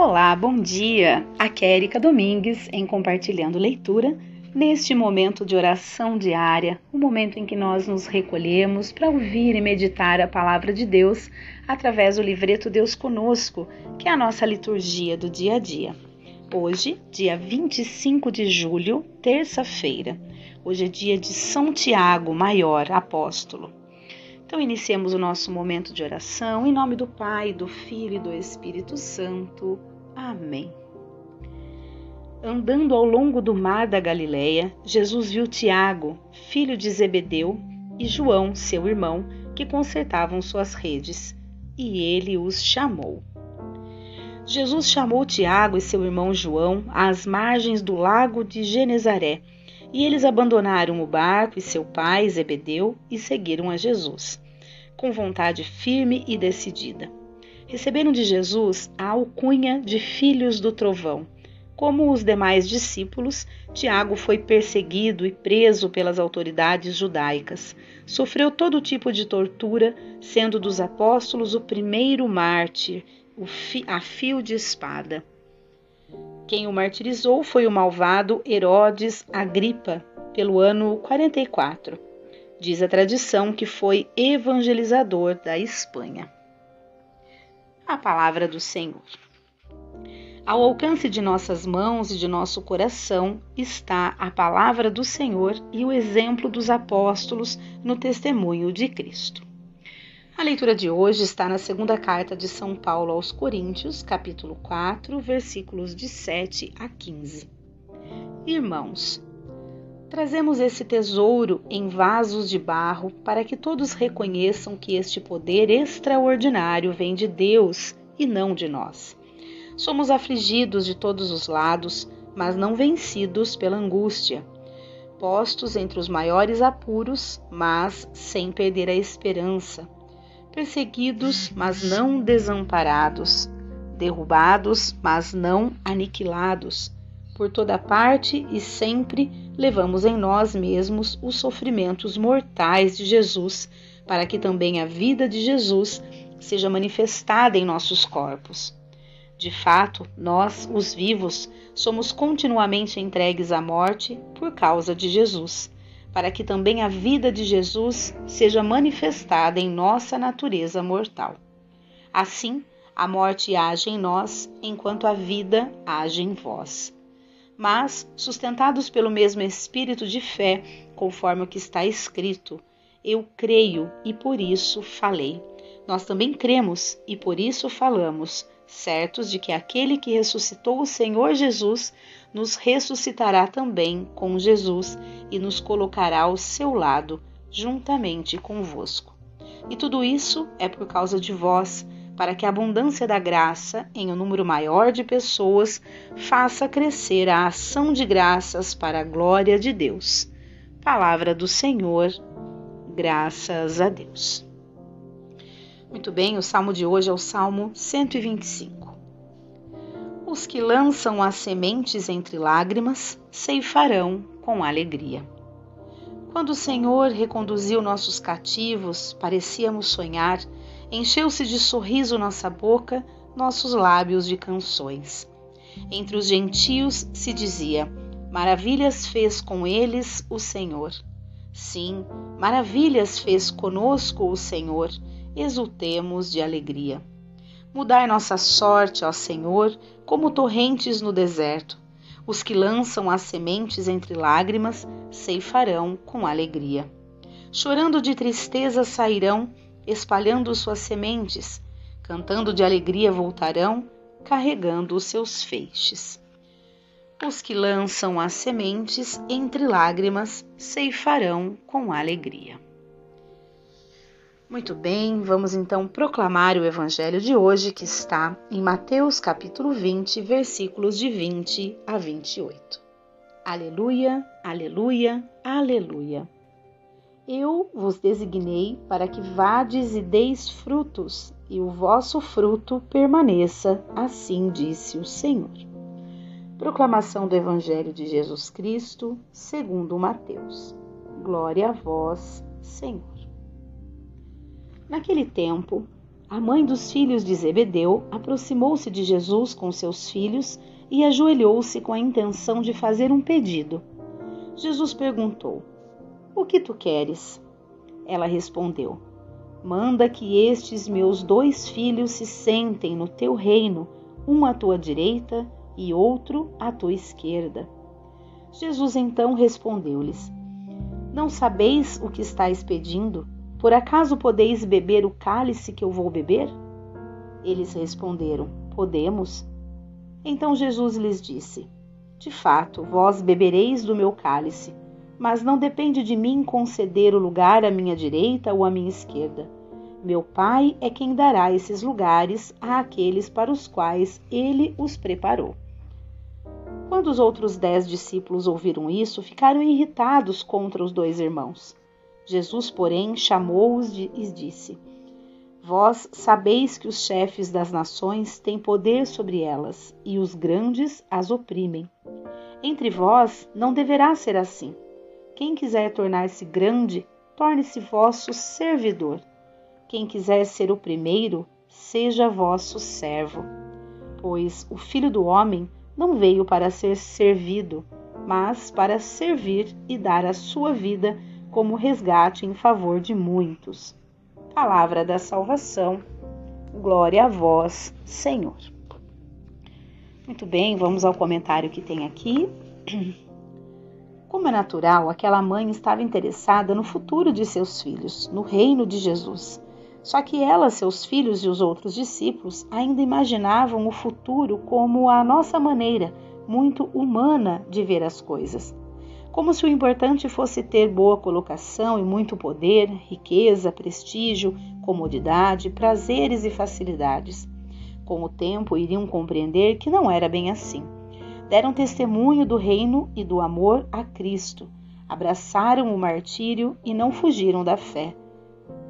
Olá, bom dia! Aqui é Erika Domingues em Compartilhando Leitura, neste momento de oração diária, o momento em que nós nos recolhemos para ouvir e meditar a palavra de Deus através do livreto Deus Conosco, que é a nossa liturgia do dia a dia. Hoje, dia 25 de julho, terça-feira. Hoje é dia de São Tiago, maior apóstolo. Então, iniciemos o nosso momento de oração em nome do Pai, do Filho e do Espírito Santo. Amém. Andando ao longo do mar da Galileia, Jesus viu Tiago, filho de Zebedeu, e João, seu irmão, que consertavam suas redes, e ele os chamou. Jesus chamou Tiago e seu irmão João às margens do lago de Genezaré e eles abandonaram o barco e seu pai, Zebedeu, e seguiram a Jesus, com vontade firme e decidida. Receberam de Jesus a alcunha de filhos do trovão. Como os demais discípulos, Tiago foi perseguido e preso pelas autoridades judaicas. Sofreu todo tipo de tortura, sendo dos apóstolos o primeiro mártir, a fio de espada. Quem o martirizou foi o malvado Herodes Agripa, pelo ano 44. Diz a tradição que foi evangelizador da Espanha. A palavra do Senhor. Ao alcance de nossas mãos e de nosso coração está a palavra do Senhor e o exemplo dos apóstolos no testemunho de Cristo. A leitura de hoje está na segunda carta de São Paulo aos Coríntios, capítulo 4, versículos de 7 a 15. Irmãos, trazemos esse tesouro em vasos de barro para que todos reconheçam que este poder extraordinário vem de Deus e não de nós. Somos afligidos de todos os lados, mas não vencidos pela angústia. Postos entre os maiores apuros, mas sem perder a esperança perseguidos, mas não desamparados, derrubados, mas não aniquilados. Por toda parte e sempre levamos em nós mesmos os sofrimentos mortais de Jesus, para que também a vida de Jesus seja manifestada em nossos corpos. De fato, nós, os vivos, somos continuamente entregues à morte por causa de Jesus para que também a vida de Jesus seja manifestada em nossa natureza mortal. Assim, a morte age em nós, enquanto a vida age em vós. Mas, sustentados pelo mesmo espírito de fé, conforme o que está escrito, eu creio e por isso falei. Nós também cremos e por isso falamos, certos de que aquele que ressuscitou o Senhor Jesus nos ressuscitará também com Jesus e nos colocará ao seu lado, juntamente convosco. E tudo isso é por causa de vós, para que a abundância da graça, em um número maior de pessoas, faça crescer a ação de graças para a glória de Deus. Palavra do Senhor, graças a Deus. Muito bem, o salmo de hoje é o Salmo 125. Os que lançam as sementes entre lágrimas ceifarão com alegria. Quando o Senhor reconduziu nossos cativos, parecíamos sonhar, encheu-se de sorriso nossa boca, nossos lábios de canções. Entre os gentios se dizia: Maravilhas fez com eles o Senhor. Sim, maravilhas fez conosco o Senhor exultemos de alegria. Mudai nossa sorte, ó Senhor, como torrentes no deserto. Os que lançam as sementes entre lágrimas ceifarão com alegria. Chorando de tristeza sairão, espalhando suas sementes, cantando de alegria voltarão, carregando os seus feixes. Os que lançam as sementes entre lágrimas ceifarão com alegria. Muito bem, vamos então proclamar o evangelho de hoje que está em Mateus capítulo 20, versículos de 20 a 28. Aleluia, aleluia, aleluia. Eu vos designei para que vades e deis frutos, e o vosso fruto permaneça, assim disse o Senhor. Proclamação do Evangelho de Jesus Cristo, segundo Mateus. Glória a vós, Senhor. Naquele tempo, A mãe dos filhos de Zebedeu aproximou-se de Jesus com seus filhos e ajoelhou-se com a intenção de fazer um pedido. Jesus perguntou: O que tu queres? Ela respondeu: Manda que estes meus dois filhos se sentem no teu reino, um à tua direita e outro à tua esquerda. Jesus então respondeu-lhes: Não sabeis o que estáis pedindo? Por acaso podeis beber o cálice que eu vou beber? Eles responderam: Podemos. Então Jesus lhes disse: De fato, vós bebereis do meu cálice, mas não depende de mim conceder o lugar à minha direita ou à minha esquerda. Meu Pai é quem dará esses lugares àqueles para os quais ele os preparou. Quando os outros dez discípulos ouviram isso, ficaram irritados contra os dois irmãos. Jesus, porém, chamou-os e disse: Vós sabeis que os chefes das nações têm poder sobre elas, e os grandes as oprimem. Entre vós não deverá ser assim. Quem quiser tornar-se grande, torne-se vosso servidor. Quem quiser ser o primeiro, seja vosso servo. Pois o Filho do Homem não veio para ser servido, mas para servir e dar a sua vida como resgate em favor de muitos. Palavra da salvação. Glória a vós, Senhor. Muito bem, vamos ao comentário que tem aqui. Como é natural, aquela mãe estava interessada no futuro de seus filhos, no reino de Jesus. Só que ela, seus filhos e os outros discípulos ainda imaginavam o futuro como a nossa maneira, muito humana, de ver as coisas. Como se o importante fosse ter boa colocação e muito poder, riqueza, prestígio, comodidade, prazeres e facilidades. Com o tempo, iriam compreender que não era bem assim. Deram testemunho do reino e do amor a Cristo, abraçaram o martírio e não fugiram da fé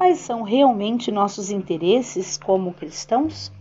quais são realmente nossos interesses como cristãos?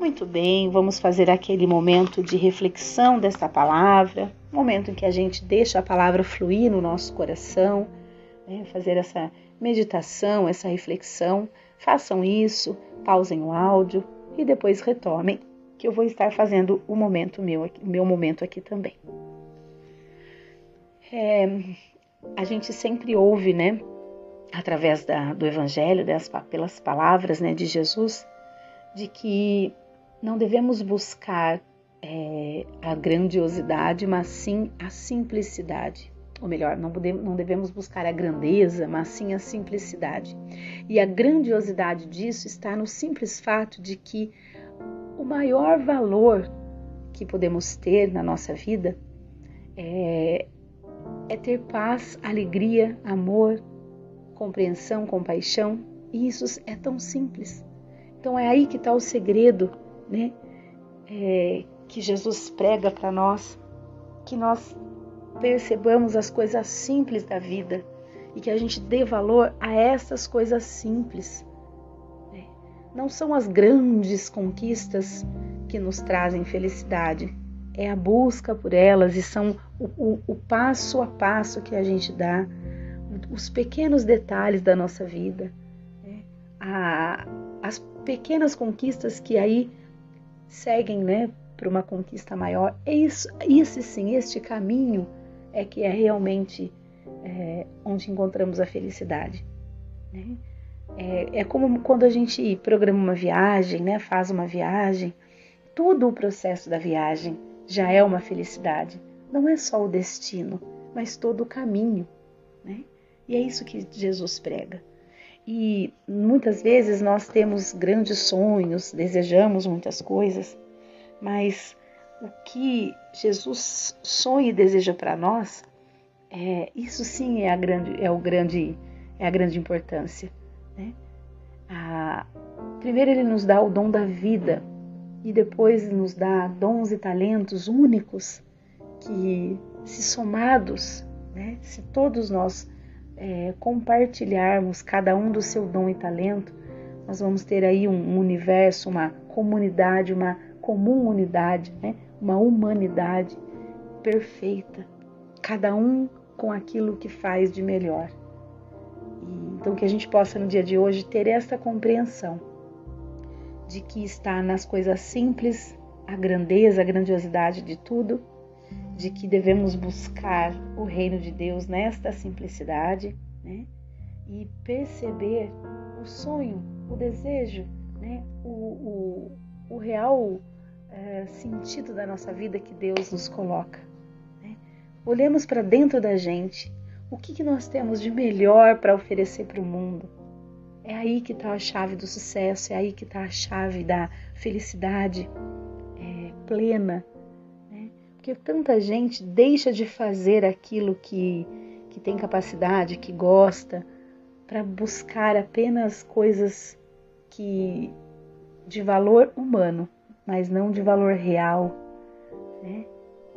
Muito bem, vamos fazer aquele momento de reflexão desta palavra, momento em que a gente deixa a palavra fluir no nosso coração, né? fazer essa meditação, essa reflexão. Façam isso, pausem o áudio e depois retomem, que eu vou estar fazendo o momento meu, meu momento aqui também. É, a gente sempre ouve, né? através da, do Evangelho, das, pelas palavras né, de Jesus, de que não devemos buscar é, a grandiosidade, mas sim a simplicidade. Ou melhor, não, devemos buscar a grandeza, mas sim a simplicidade. E a grandiosidade disso está no simples fato de que o maior valor que podemos ter na nossa vida é, é ter paz, alegria, amor, compreensão, compaixão, e isso é tão simples. Então é aí que está o segredo, né? É, que Jesus prega para nós, que nós percebamos as coisas simples da vida e que a gente dê valor a essas coisas simples. Né? Não são as grandes conquistas que nos trazem felicidade, é a busca por elas e são o, o, o passo a passo que a gente dá os pequenos detalhes da nossa vida, né? as pequenas conquistas que aí seguem né, para uma conquista maior. É isso, isso sim, este caminho é que é realmente é, onde encontramos a felicidade. Né? É, é, como quando a gente programa uma viagem, né, faz uma viagem, todo o processo da viagem já é uma felicidade. Não é só o destino, mas todo o caminho. Né? E é isso que Jesus prega. E muitas vezes nós temos grandes sonhos, desejamos muitas coisas, mas o que Jesus sonha e deseja para nós, é, isso sim é a grande, é o grande, é a grande importância. Né? A, primeiro ele nos dá o dom da vida e depois nos dá dons e talentos únicos que, se somados, né, se todos nós é, compartilharmos cada um do seu dom e talento, nós vamos ter aí um, universo, uma comunidade, uma comum unidade, né? uma humanidade perfeita, cada um com aquilo que faz de melhor. E, então que a gente possa no dia de hoje ter esta compreensão de que está nas coisas simples a grandeza, a grandiosidade de tudo, de que devemos buscar o reino de Deus nesta simplicidade, né? E perceber o sonho, o desejo, né? O, o, o real é, sentido da nossa vida que Deus nos coloca. Né? Olhemos para dentro da gente. O que, que nós temos de melhor para oferecer para o mundo? É aí que está a chave do sucesso, é aí que está a chave da felicidade é, plena. Porque tanta gente deixa de fazer aquilo que, que tem capacidade, que gosta, para buscar apenas coisas que de valor humano, mas não de valor real. Né?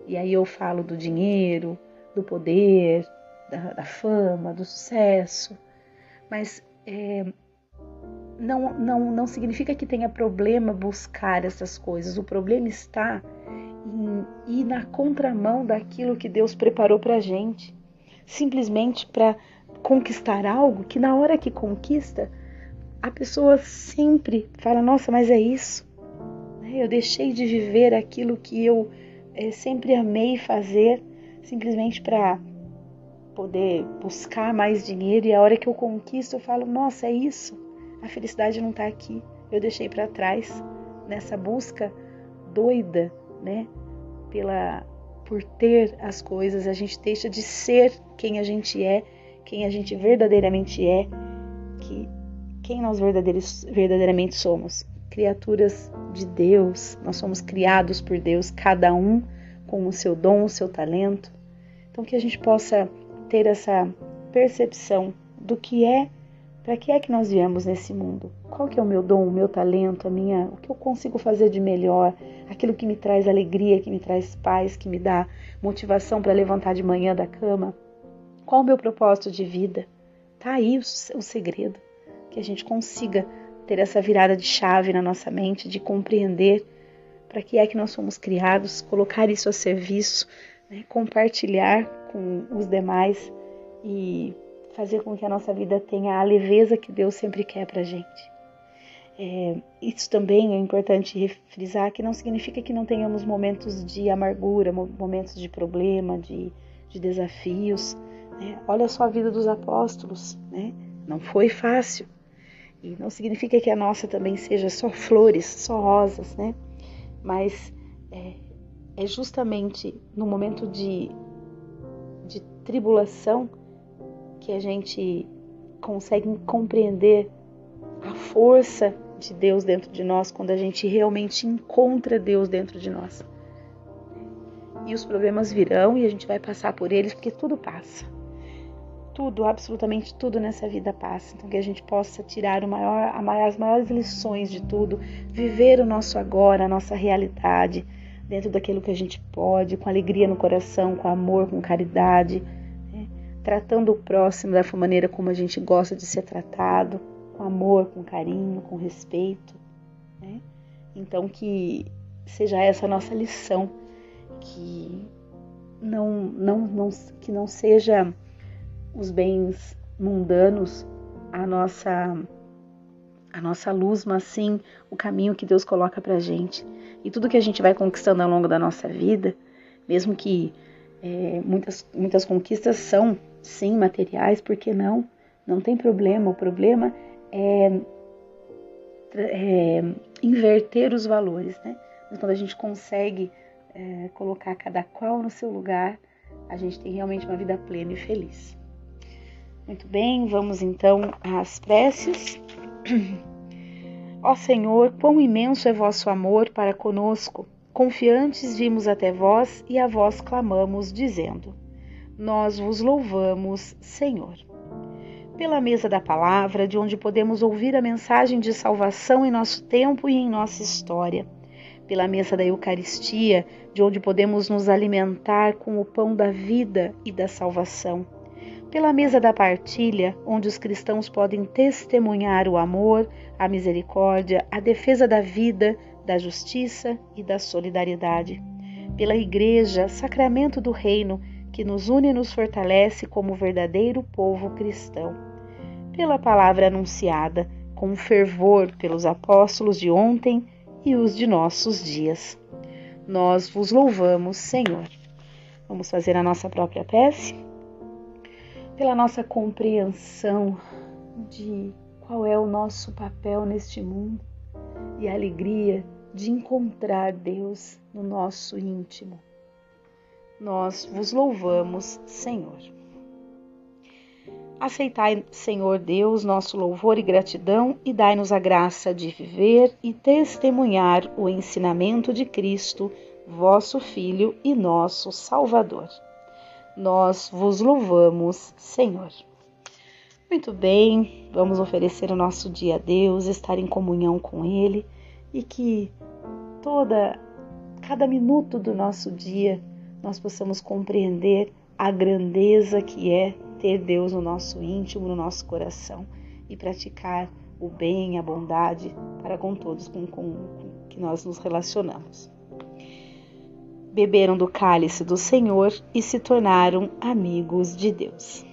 E aí eu falo do dinheiro, do poder, da, da fama, do sucesso, mas é, não, não, não significa que tenha problema buscar essas coisas. O problema está ir na contramão daquilo que Deus preparou para a gente. Simplesmente para conquistar algo que, na hora que conquista, a pessoa sempre fala: Nossa, mas é isso. Né? Eu deixei de viver aquilo que eu é, sempre amei fazer, simplesmente para poder buscar mais dinheiro. E a hora que eu conquisto, eu falo: Nossa, é isso a felicidade não está aqui. Eu deixei para trás nessa busca doida, né? Pela por ter as coisas, a gente deixa de ser quem a gente é, quem a gente verdadeiramente é, que quem nós verdadeiramente somos, criaturas de Deus. Nós somos criados por Deus, cada um com o seu dom, o seu talento. Então que a gente possa ter essa percepção do que é para que é que nós viemos nesse mundo? Qual que é o meu dom, o meu talento, a minha, o que eu consigo fazer de melhor? Aquilo que me traz alegria, que me traz paz, que me dá motivação para levantar de manhã da cama? Qual o meu propósito de vida? Tá aí o, o segredo, que a gente consiga ter essa virada de chave na nossa mente, de compreender para que é que nós somos criados, colocar isso a serviço, né? compartilhar com os demais e fazer com que a nossa vida tenha a leveza que Deus sempre quer para gente. É, isso também é importante frisar que não significa que não tenhamos momentos de amargura, momentos de problema, de, de desafios. Né? Olha só a vida dos apóstolos, né? não foi fácil. E não significa que a nossa também seja só flores, só rosas, né? Mas é, é justamente no momento de, de tribulação que a gente consegue compreender a força de Deus dentro de nós quando a gente realmente encontra Deus dentro de nós. E os problemas virão e a gente vai passar por eles porque tudo passa. Tudo, absolutamente tudo nessa vida passa. Então que a gente possa tirar maior, as maiores lições de tudo, viver o nosso agora, a nossa realidade, dentro daquilo que a gente pode, com alegria no coração, com amor, com caridade tratando o próximo da maneira como a gente gosta de ser tratado, com amor, com carinho, com respeito. Né? Então que seja essa a nossa lição, que não, não, não, que não seja os bens mundanos a nossa a nossa luz, mas sim o caminho que Deus coloca para gente. E tudo que a gente vai conquistando ao longo da nossa vida, mesmo que é, muitas, muitas conquistas são sim materiais, por que não? Não tem problema. O problema é, é inverter os valores, né? Mas quando a gente consegue é, colocar cada qual no seu lugar, a gente tem realmente uma vida plena e feliz. Muito bem, vamos então às preces. Ó Senhor, quão imenso é vosso amor para conosco. Confiantes vimos até vós e a vós clamamos, dizendo: nós vos louvamos, Senhor. Pela mesa da palavra, de onde podemos ouvir a mensagem de salvação em nosso tempo e em nossa história. Pela mesa da Eucaristia, de onde podemos nos alimentar com o pão da vida e da salvação. Pela mesa da partilha, onde os cristãos podem testemunhar o amor, a misericórdia, a defesa da vida, da justiça e da solidariedade. Pela Igreja, sacramento do Reino, que nos une e nos fortalece como verdadeiro povo cristão. pela palavra anunciada com fervor pelos apóstolos de ontem e os de nossos dias. Nós vos louvamos, Senhor. Vamos fazer a nossa própria prece? Pela nossa compreensão de qual é o nosso papel neste mundo e a alegria de encontrar Deus no nosso íntimo. Nós vos louvamos, Senhor. Aceitai, Senhor Deus, nosso louvor e gratidão e dai-nos a graça de viver e testemunhar o ensinamento de Cristo, vosso Filho e nosso Salvador. Nós vos louvamos, Senhor. Muito bem, vamos oferecer o nosso dia a Deus, estar em comunhão com Ele e que toda cada minuto do nosso dia nós possamos compreender a grandeza que é ter Deus no nosso íntimo, no nosso coração e praticar o bem, a bondade para com todos com, com, com que nós nos relacionamos. Beberam do cálice do Senhor e se tornaram amigos de Deus.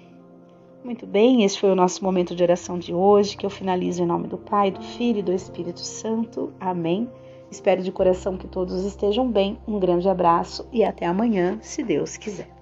Muito bem, este foi o nosso momento de oração de hoje, que eu finalizo em nome do Pai, do Filho e do Espírito Santo. Amém. Espero de coração que todos estejam bem. Um grande abraço e até amanhã, se Deus quiser.